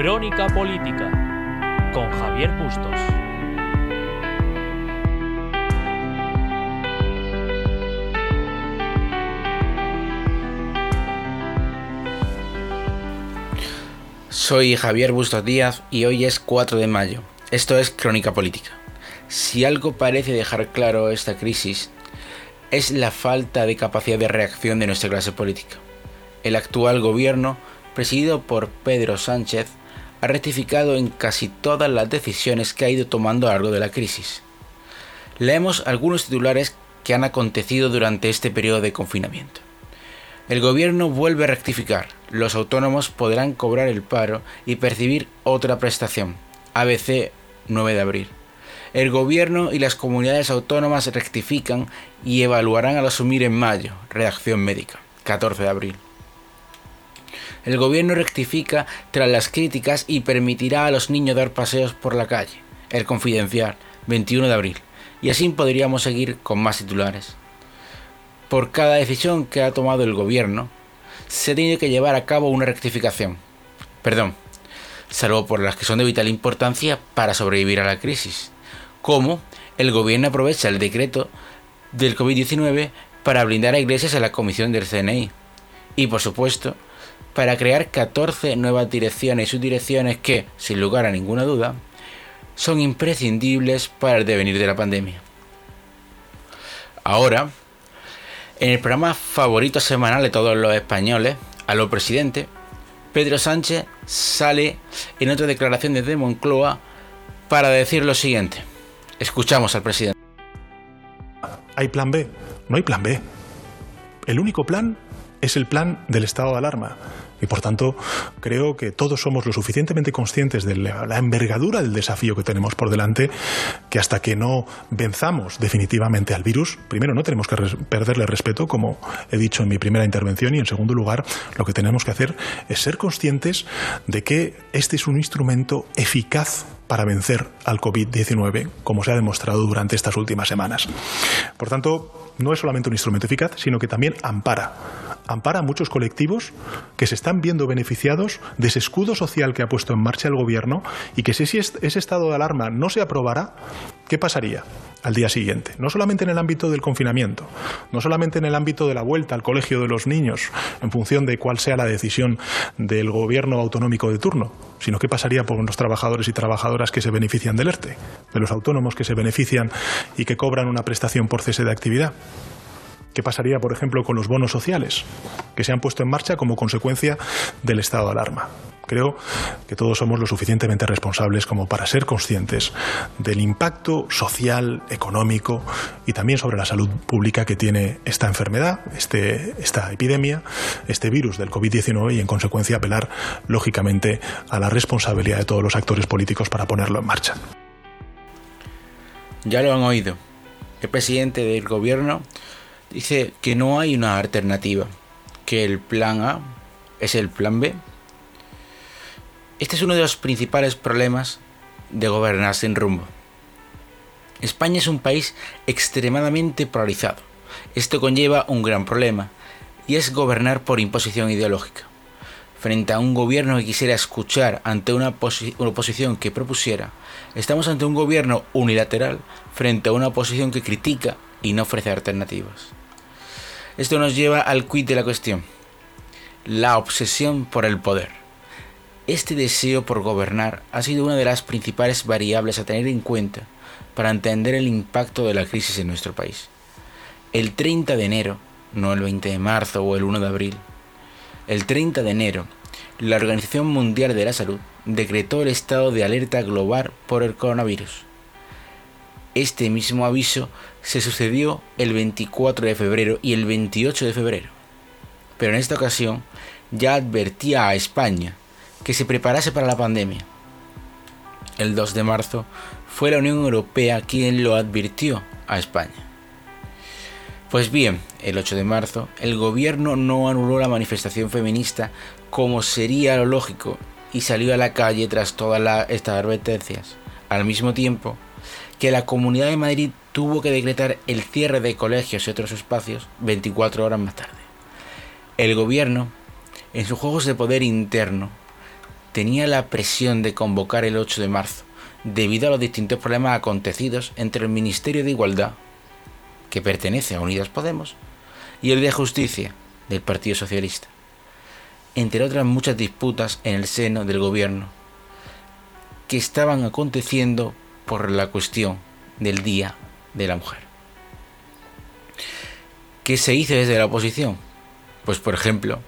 Crónica Política con Javier Bustos. Soy Javier Bustos Díaz y hoy es 4 de mayo. Esto es Crónica Política. Si algo parece dejar claro esta crisis, es la falta de capacidad de reacción de nuestra clase política. El actual gobierno, presidido por Pedro Sánchez, ha rectificado en casi todas las decisiones que ha ido tomando a lo largo de la crisis. Leemos algunos titulares que han acontecido durante este periodo de confinamiento. El gobierno vuelve a rectificar. Los autónomos podrán cobrar el paro y percibir otra prestación. ABC 9 de abril. El gobierno y las comunidades autónomas rectifican y evaluarán al asumir en mayo. Redacción médica. 14 de abril. El gobierno rectifica tras las críticas y permitirá a los niños dar paseos por la calle. El Confidencial, 21 de abril. Y así podríamos seguir con más titulares. Por cada decisión que ha tomado el gobierno, se tiene que llevar a cabo una rectificación. Perdón, salvo por las que son de vital importancia para sobrevivir a la crisis. Como el gobierno aprovecha el decreto del COVID-19 para blindar a iglesias en la comisión del CNI. Y por supuesto, para crear 14 nuevas direcciones y subdirecciones que, sin lugar a ninguna duda, son imprescindibles para el devenir de la pandemia. Ahora, en el programa favorito semanal de todos los españoles, a lo presidente, Pedro Sánchez sale en otra declaración desde Moncloa para decir lo siguiente. Escuchamos al presidente. ¿Hay plan B? No hay plan B. El único plan es el plan del estado de alarma. Y por tanto, creo que todos somos lo suficientemente conscientes de la envergadura del desafío que tenemos por delante, que hasta que no venzamos definitivamente al virus, primero no tenemos que perderle respeto, como he dicho en mi primera intervención, y en segundo lugar, lo que tenemos que hacer es ser conscientes de que este es un instrumento eficaz para vencer al COVID-19, como se ha demostrado durante estas últimas semanas. Por tanto, no es solamente un instrumento eficaz, sino que también ampara ampara a muchos colectivos que se están viendo beneficiados de ese escudo social que ha puesto en marcha el gobierno y que si ese estado de alarma no se aprobara, ¿qué pasaría? al día siguiente. No solamente en el ámbito del confinamiento, no solamente en el ámbito de la vuelta al colegio de los niños, en función de cuál sea la decisión del gobierno autonómico de turno, sino qué pasaría con los trabajadores y trabajadoras que se benefician del ERTE, de los autónomos que se benefician y que cobran una prestación por cese de actividad. ¿Qué pasaría, por ejemplo, con los bonos sociales que se han puesto en marcha como consecuencia del estado de alarma? Creo que todos somos lo suficientemente responsables como para ser conscientes del impacto social, económico y también sobre la salud pública que tiene esta enfermedad, este, esta epidemia, este virus del COVID-19 y en consecuencia apelar lógicamente a la responsabilidad de todos los actores políticos para ponerlo en marcha. Ya lo han oído. El presidente del gobierno dice que no hay una alternativa, que el plan A es el plan B. Este es uno de los principales problemas de gobernar sin rumbo. España es un país extremadamente polarizado. Esto conlleva un gran problema, y es gobernar por imposición ideológica. Frente a un gobierno que quisiera escuchar ante una, oposición que propusiera, estamos ante un gobierno unilateral frente a una oposición que critica y no ofrece alternativas. Esto nos lleva al quid de la cuestión, la obsesión por el poder. Este deseo por gobernar ha sido una de las principales variables a tener en cuenta para entender el impacto de la crisis en nuestro país. El 30 de enero, no el 20 de marzo o el 1 de abril, el 30 de enero, la Organización Mundial de la Salud decretó el estado de alerta global por el coronavirus. Este mismo aviso se sucedió el 24 de febrero y el 28 de febrero. Pero en esta ocasión ya advertía a España que se preparase para la pandemia. El 2 de marzo fue la Unión Europea quien lo advirtió a España. Pues bien, el 8 de marzo, el gobierno no anuló la manifestación feminista como sería lo lógico y salió a la calle tras todas estas advertencias. Al mismo tiempo, que la Comunidad de Madrid tuvo que decretar el cierre de colegios y otros espacios 24 horas más tarde. El gobierno, en sus juegos de poder interno, tenía la presión de convocar el 8 de marzo, debido a los distintos problemas acontecidos entre el Ministerio de Igualdad, que pertenece a Unidas Podemos, y el de Justicia, del Partido Socialista, entre otras muchas disputas en el seno del gobierno, que estaban aconteciendo por la cuestión del Día de la Mujer. ¿Qué se hizo desde la oposición? Pues por ejemplo,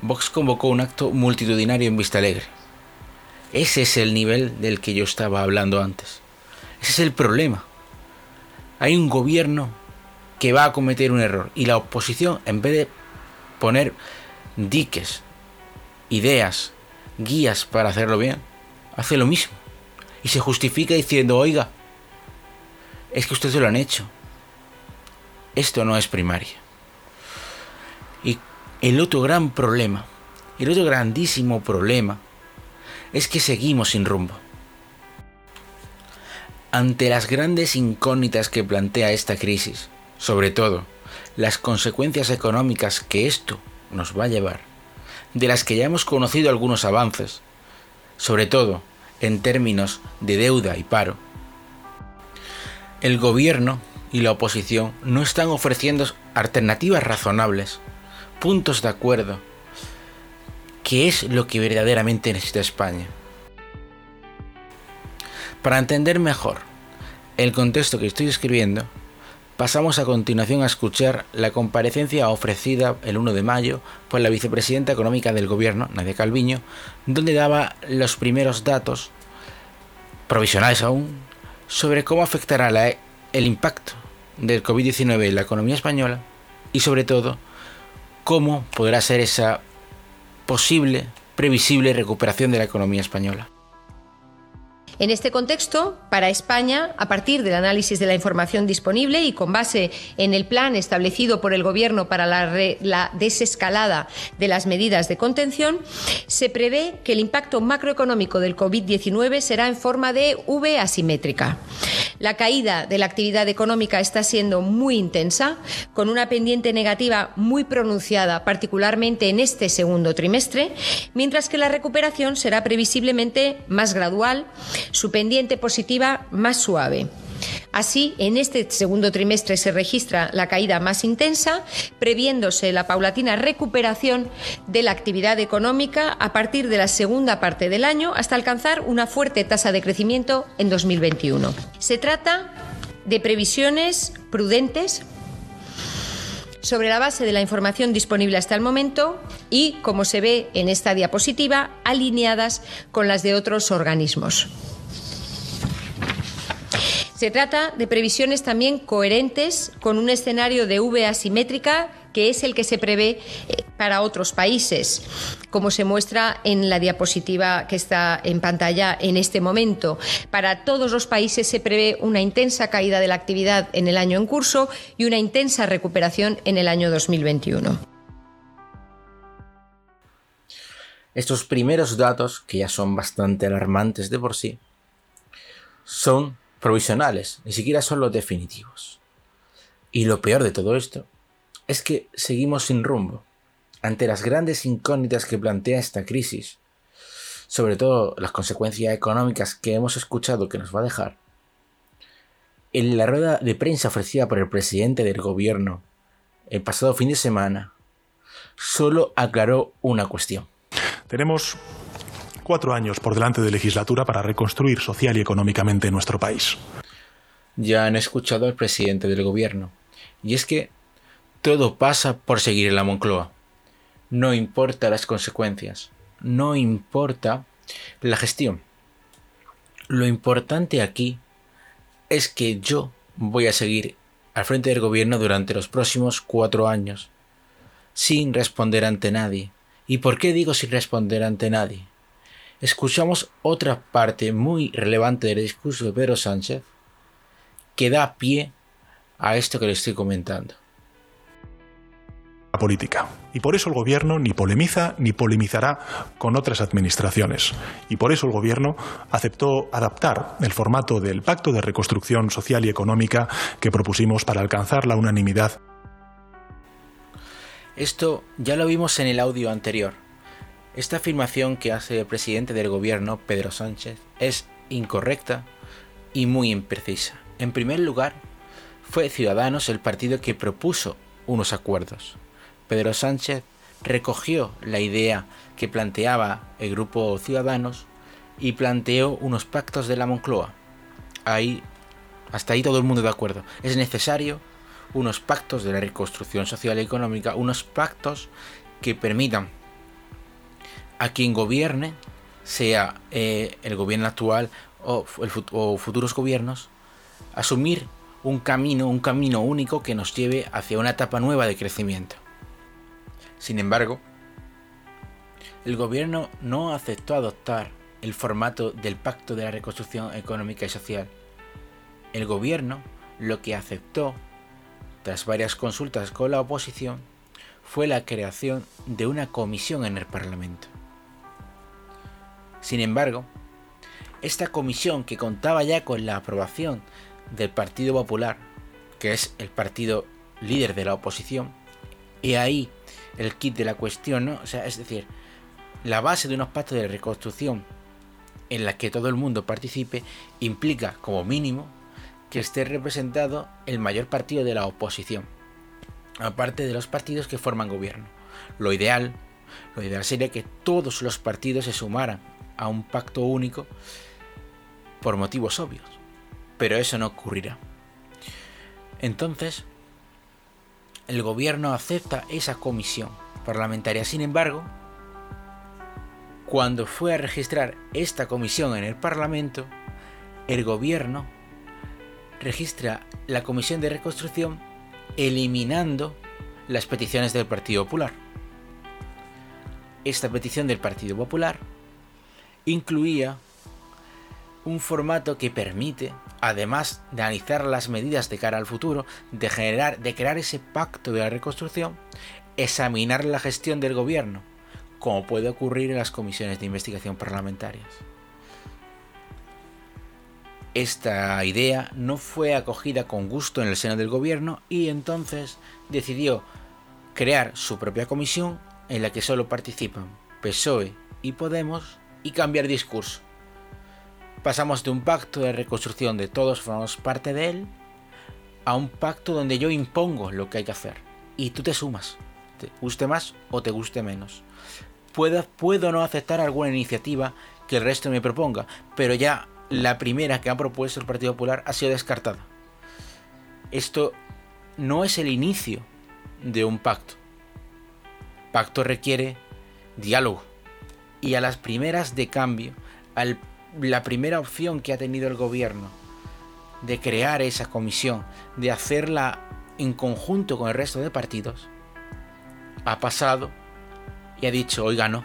Vox convocó un acto multitudinario en Vista Alegre. Ese es el nivel del que yo estaba hablando antes. Ese es el problema. Hay un gobierno que va a cometer un error y la oposición, en vez de poner diques, ideas, guías para hacerlo bien, hace lo mismo. Y se justifica diciendo, oiga, es que ustedes lo han hecho. Esto no es primaria. Y el otro gran problema, el otro grandísimo problema, es que seguimos sin rumbo. Ante las grandes incógnitas que plantea esta crisis, sobre todo las consecuencias económicas que esto nos va a llevar, de las que ya hemos conocido algunos avances, sobre todo en términos de deuda y paro, el gobierno y la oposición no están ofreciendo alternativas razonables, puntos de acuerdo, que es lo que verdaderamente necesita España. Para entender mejor el contexto que estoy escribiendo, pasamos a continuación a escuchar la comparecencia ofrecida el 1 de mayo por la vicepresidenta económica del gobierno, Nadia Calviño, donde daba los primeros datos, provisionales aún, sobre cómo afectará el impacto del COVID-19 en la economía española y sobre todo cómo podrá ser esa posible, previsible recuperación de la economía española. En este contexto, para España, a partir del análisis de la información disponible y con base en el plan establecido por el Gobierno para la, desescalada de las medidas de contención, se prevé que el impacto macroeconómico del COVID-19 será en forma de V asimétrica. La caída de la actividad económica está siendo muy intensa, con una pendiente negativa muy pronunciada, particularmente en este segundo trimestre, mientras que la recuperación será previsiblemente más gradual, su pendiente positiva más suave. Así, en este segundo trimestre se registra la caída más intensa, previéndose la paulatina recuperación de la actividad económica a partir de la segunda parte del año hasta alcanzar una fuerte tasa de crecimiento en 2021. Se trata de previsiones prudentes sobre la base de la información disponible hasta el momento y, como se ve en esta diapositiva, alineadas con las de otros organismos. Se trata de previsiones también coherentes con un escenario de V asimétrica que es el que se prevé eh, para otros países, como se muestra en la diapositiva que está en pantalla en este momento. Para todos los países se prevé una intensa caída de la actividad en el año en curso y una intensa recuperación en el año 2021. Estos primeros datos, que ya son bastante alarmantes de por sí, son provisionales, ni siquiera son los definitivos. Y lo peor de todo esto es que seguimos sin rumbo ante las grandes incógnitas que plantea esta crisis, sobre todo las consecuencias económicas que hemos escuchado que nos va a dejar. En la rueda de prensa ofrecida por el presidente del gobierno el pasado fin de semana, solo aclaró una cuestión. Tenemos cuatro años por delante de legislatura para reconstruir social y económicamente nuestro país. Ya han escuchado al presidente del gobierno. Y es que todo pasa por seguir en la Moncloa. No importa las consecuencias. No importa la gestión. Lo importante aquí es que yo voy a seguir al frente del gobierno durante los próximos cuatro años, sin responder ante nadie. ¿Y por qué digo sin responder ante nadie? Escuchamos otra parte muy relevante del discurso de Pedro Sánchez que da pie a esto que le estoy comentando. La política. Y por eso el gobierno ni polemiza ni polemizará con otras administraciones. Y por eso el gobierno aceptó adaptar el formato del Pacto de Reconstrucción Social y Económica que propusimos para alcanzar la unanimidad. Esto ya lo vimos en el audio anterior Esta afirmación que hace el presidente del gobierno, Pedro Sánchez, es incorrecta y muy imprecisa. En primer lugar, fue Ciudadanos el partido que propuso unos acuerdos. Pedro Sánchez recogió la idea que planteaba el grupo Ciudadanos y planteó unos pactos de la Moncloa. Ahí, hasta ahí todo el mundo de acuerdo. Es necesario unos pactos de la reconstrucción social y económica, unos pactos que permitan a quien gobierne, sea eh, el gobierno actual o, o futuros gobiernos, asumir un camino, un camino único que nos lleve hacia una etapa nueva de crecimiento. Sin embargo, el gobierno no aceptó adoptar el formato del Pacto de la Reconstrucción Económica y Social. El gobierno lo que aceptó, tras varias consultas con la oposición, fue la creación de una comisión en el Parlamento. Sin embargo, esta comisión que contaba ya con la aprobación del Partido Popular, que es el partido líder de la oposición, y ahí el kit de la cuestión, ¿no? O sea, es decir, la base de unos pactos de reconstrucción en la que todo el mundo participe implica, como mínimo, que esté representado el mayor partido de la oposición, aparte de los partidos que forman gobierno. Lo ideal, lo ideal sería que todos los partidos se sumaran a un pacto único por motivos obvios, pero eso no ocurrirá. Entonces, el gobierno acepta esa comisión parlamentaria. Sin embargo, cuando fue a registrar esta comisión en el Parlamento, el gobierno registra la comisión de reconstrucción eliminando las peticiones del Partido Popular. Esta petición del Partido Popular incluía un formato que permite, además de analizar las medidas de cara al futuro, de generar, de crear ese pacto de la reconstrucción, examinar la gestión del gobierno como puede ocurrir en las comisiones de investigación parlamentarias. Esta idea no fue acogida con gusto en el seno del gobierno y entonces decidió crear su propia comisión en la que solo participan PSOE y Podemos y cambiar discurso. Pasamos de un pacto de reconstrucción de todos formamos parte de él a un pacto donde yo impongo lo que hay que hacer y tú te sumas, te guste más o te guste menos puedo, no aceptar alguna iniciativa que el resto me proponga, pero ya la primera que ha propuesto el Partido Popular ha sido descartada. Esto no es el inicio de un pacto. Pacto requiere diálogo. Y a las primeras de cambio, a la primera opción que ha tenido el gobierno de crear esa comisión, de hacerla en conjunto con el resto de partidos, ha pasado y ha dicho, oiga, no,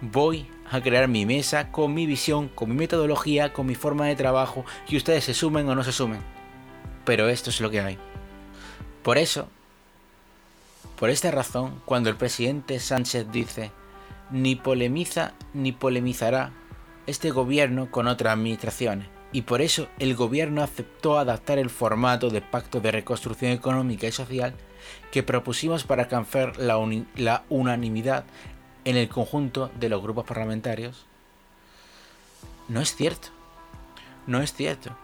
voy a crear mi mesa con mi visión, con mi metodología, con mi forma de trabajo, y ustedes se sumen o no se sumen. Pero esto es lo que hay. Por eso, por esta razón, cuando el presidente Sánchez dice, ni polemiza ni polemizará este gobierno con otras administraciones, y por eso el gobierno aceptó adaptar el formato de pacto de reconstrucción económica y social que propusimos para alcanzar la, la unanimidad en el conjunto de los grupos parlamentarios, no es cierto. No es cierto.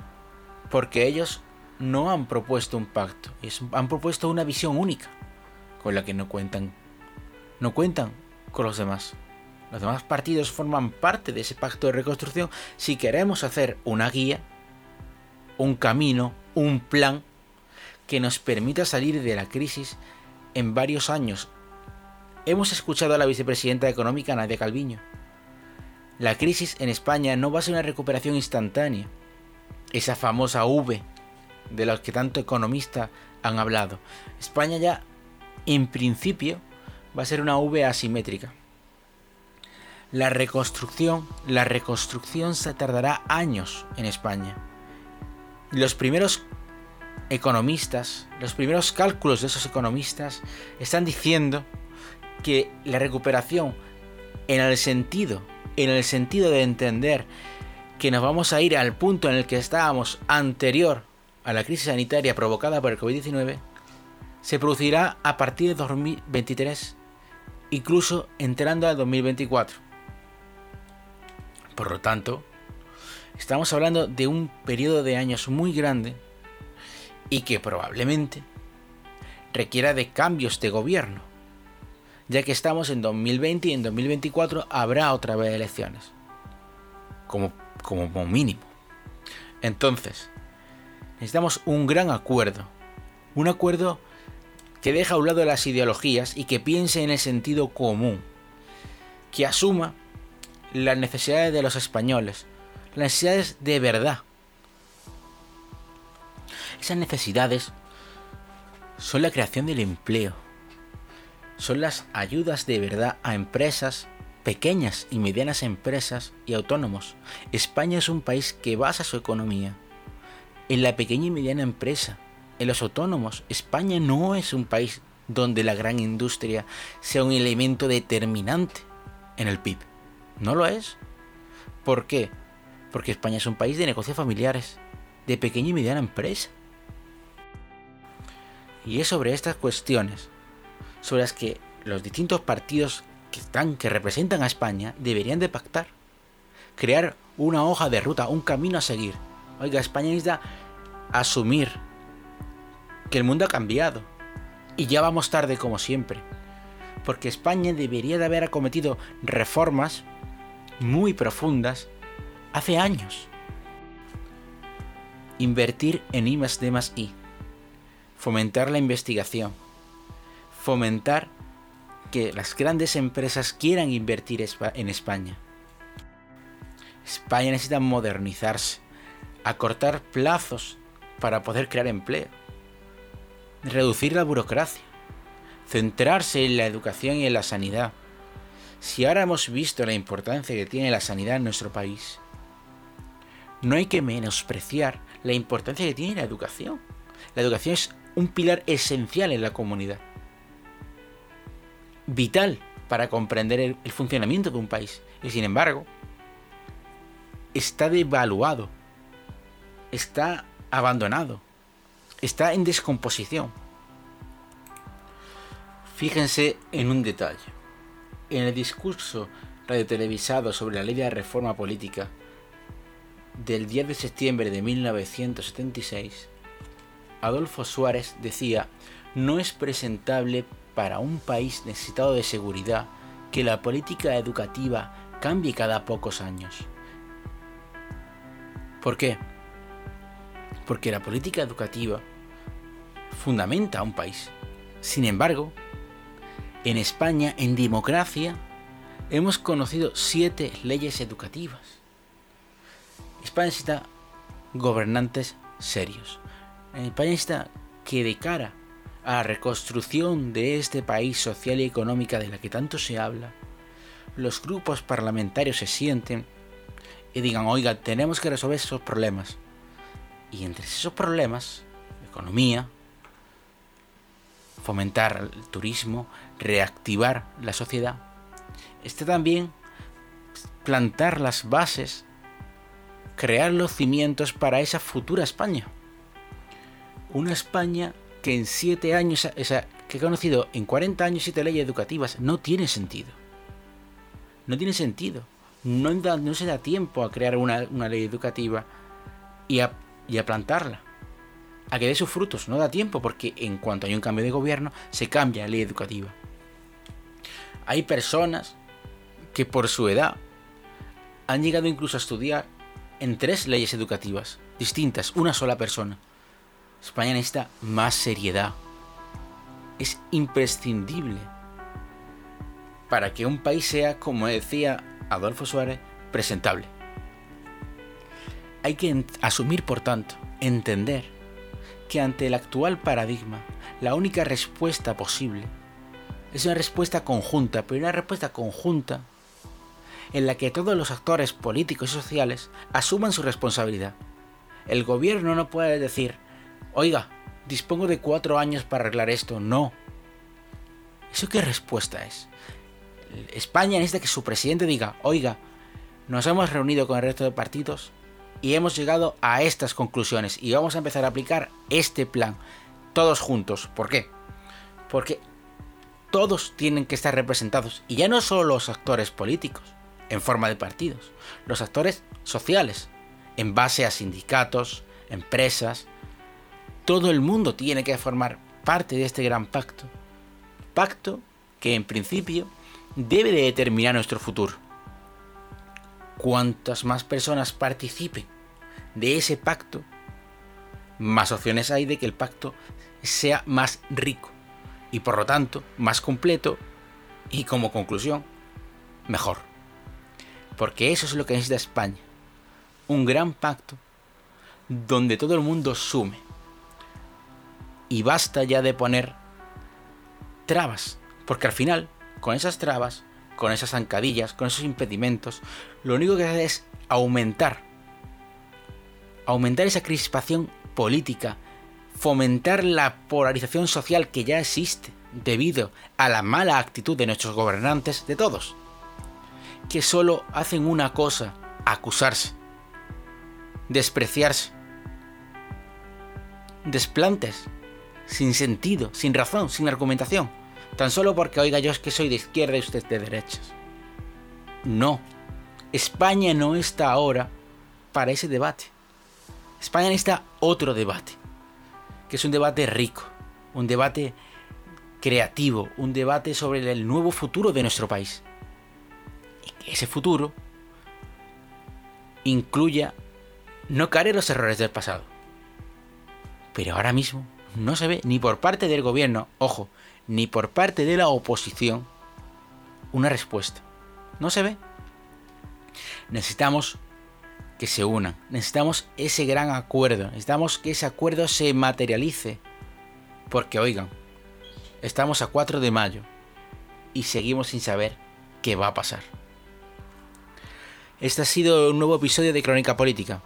Porque ellos no han propuesto un pacto, han propuesto una visión única con la que no cuentan. No cuentan con los demás. Los demás partidos forman parte de ese pacto de reconstrucción si queremos hacer una guía, un camino, un plan que nos permita salir de la crisis en varios años. Hemos escuchado a la vicepresidenta económica Nadia Calviño. La crisis en España no va a ser una recuperación instantánea. Esa famosa V de la que tanto economistas han hablado. España ya, en principio, va a ser una V asimétrica. La reconstrucción, la reconstrucción se tardará años en España. Los primeros economistas, los primeros cálculos de esos economistas están diciendo que la recuperación en el sentido, en el sentido de entender que nos vamos a ir al punto en el que estábamos anterior a la crisis sanitaria provocada por el COVID-19, se producirá a partir de 2023 incluso entrando al 2024. Por lo tanto, estamos hablando de un periodo de años muy grande y que probablemente requiera de cambios de gobierno, ya que estamos en 2020 y en 2024 habrá otra vez elecciones, como, como mínimo. Entonces, necesitamos un gran acuerdo, un acuerdo que deja a un lado las ideologías y que piense en el sentido común, que asuma las necesidades de los españoles, las necesidades de verdad. Esas necesidades son la creación del empleo, son las ayudas de verdad a empresas, pequeñas y medianas empresas y autónomos. España es un país que basa su economía en la pequeña y mediana empresa, en los autónomos. España no es un país donde la gran industria sea un elemento determinante en el PIB. No lo es. ¿Por qué? Porque España es un país de negocios familiares, de pequeña y mediana empresa. Y es sobre estas cuestiones sobre las que los distintos partidos que están que representan a España deberían de pactar. Crear una hoja de ruta, un camino a seguir. Oiga, España necesita asumir que el mundo ha cambiado. Y ya vamos tarde como siempre. Porque España debería de haber acometido reformas muy profundas hace años. Invertir en I D I. Fomentar la investigación. Fomentar que las grandes empresas quieran invertir en España. España necesita modernizarse, acortar plazos para poder crear empleo reducir la burocracia, centrarse en la educación y en la sanidad. Si ahora hemos visto la importancia que tiene la sanidad en nuestro país, no hay que menospreciar la importancia que tiene la educación. La educación es un pilar esencial en la comunidad. Vital para comprender el, funcionamiento de un país. Y sin embargo, está devaluado. Está abandonado está en descomposición. Fíjense en un detalle. En el discurso radiotelevisado sobre la ley de reforma política del 10 de septiembre de 1976, Adolfo Suárez decía, no es presentable para un país necesitado de seguridad que la política educativa cambie cada pocos años. ¿Por qué? Porque la política educativa fundamenta a un país. Sin embargo, en España, en democracia, hemos conocido siete leyes educativas. España necesita gobernantes serios. España necesita que de cara a la reconstrucción de este país social y económica de la que tanto se habla, los grupos parlamentarios se sienten y digan, oiga, tenemos que resolver esos problemas. Y entre esos problemas, economía, fomentar el turismo, reactivar la sociedad, está también plantar las bases, crear los cimientos para esa futura España. Una España que en siete años, esa, que he conocido en 40 años siete leyes educativas, no tiene sentido. No tiene sentido. No, no se da tiempo a crear una, una ley educativa y a y a plantarla. A que dé sus frutos. No da tiempo porque en cuanto hay un cambio de gobierno se cambia la ley educativa. Hay personas que por su edad han llegado incluso a estudiar en tres leyes educativas distintas, una sola persona. España necesita más seriedad. Es imprescindible para que un país sea, como decía Adolfo Suárez, presentable. Hay que asumir, por tanto, entender que ante el actual paradigma, la única respuesta posible es una respuesta conjunta, pero una respuesta conjunta en la que todos los actores políticos y sociales asuman su responsabilidad. El gobierno no puede decir, oiga, dispongo de cuatro años para arreglar esto. No. ¿Eso qué respuesta es? España necesita que su presidente diga, oiga, nos hemos reunido con el resto de partidos y hemos llegado a estas conclusiones y vamos a empezar a aplicar este plan todos juntos. ¿Por qué? Porque todos tienen que estar representados. Y ya no solo los actores políticos, en forma de partidos, los actores sociales, en base a sindicatos, empresas. Todo el mundo tiene que formar parte de este gran pacto. Pacto que en principio debe de determinar nuestro futuro. Cuantas más personas participen de ese pacto, más opciones hay de que el pacto sea más rico y por lo tanto más completo y como conclusión, mejor. Porque eso es lo que necesita España. Un gran pacto donde todo el mundo sume. Y basta ya de poner trabas. Porque al final, con esas trabas, con esas zancadillas, con esos impedimentos, lo único que hace es aumentar. Aumentar esa crispación política, fomentar la polarización social que ya existe debido a la mala actitud de nuestros gobernantes, de todos, que solo hacen una cosa, acusarse, despreciarse, desplantes, sin sentido, sin razón, sin argumentación, tan solo porque oiga yo es que soy de izquierda y usted de derechas. No, España no está ahora para ese debate. España necesita otro debate, que es un debate rico, un debate creativo, un debate sobre el nuevo futuro de nuestro país. Y que ese futuro incluya no caer en los errores del pasado. Pero ahora mismo no se ve ni por parte del gobierno, ojo, ni por parte de la oposición una respuesta. No se ve. Necesitamos que se unan. Necesitamos ese gran acuerdo. Necesitamos que ese acuerdo se materialice. Porque oigan, estamos a 4 de mayo y seguimos sin saber qué va a pasar. Este ha sido un nuevo episodio de Crónica Política.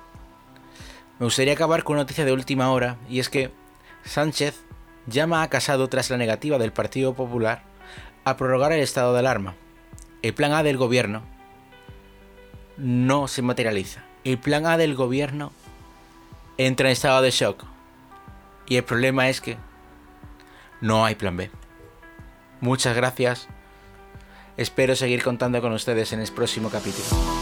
Me gustaría acabar con una noticia de última hora y es que Sánchez llama a Casado tras la negativa del Partido Popular a prorrogar el estado de alarma. El plan A del gobierno no se materializa. El plan A del gobierno entra en estado de shock. Y el problema es que no hay plan B. Muchas gracias. Espero seguir contando con ustedes en el próximo capítulo.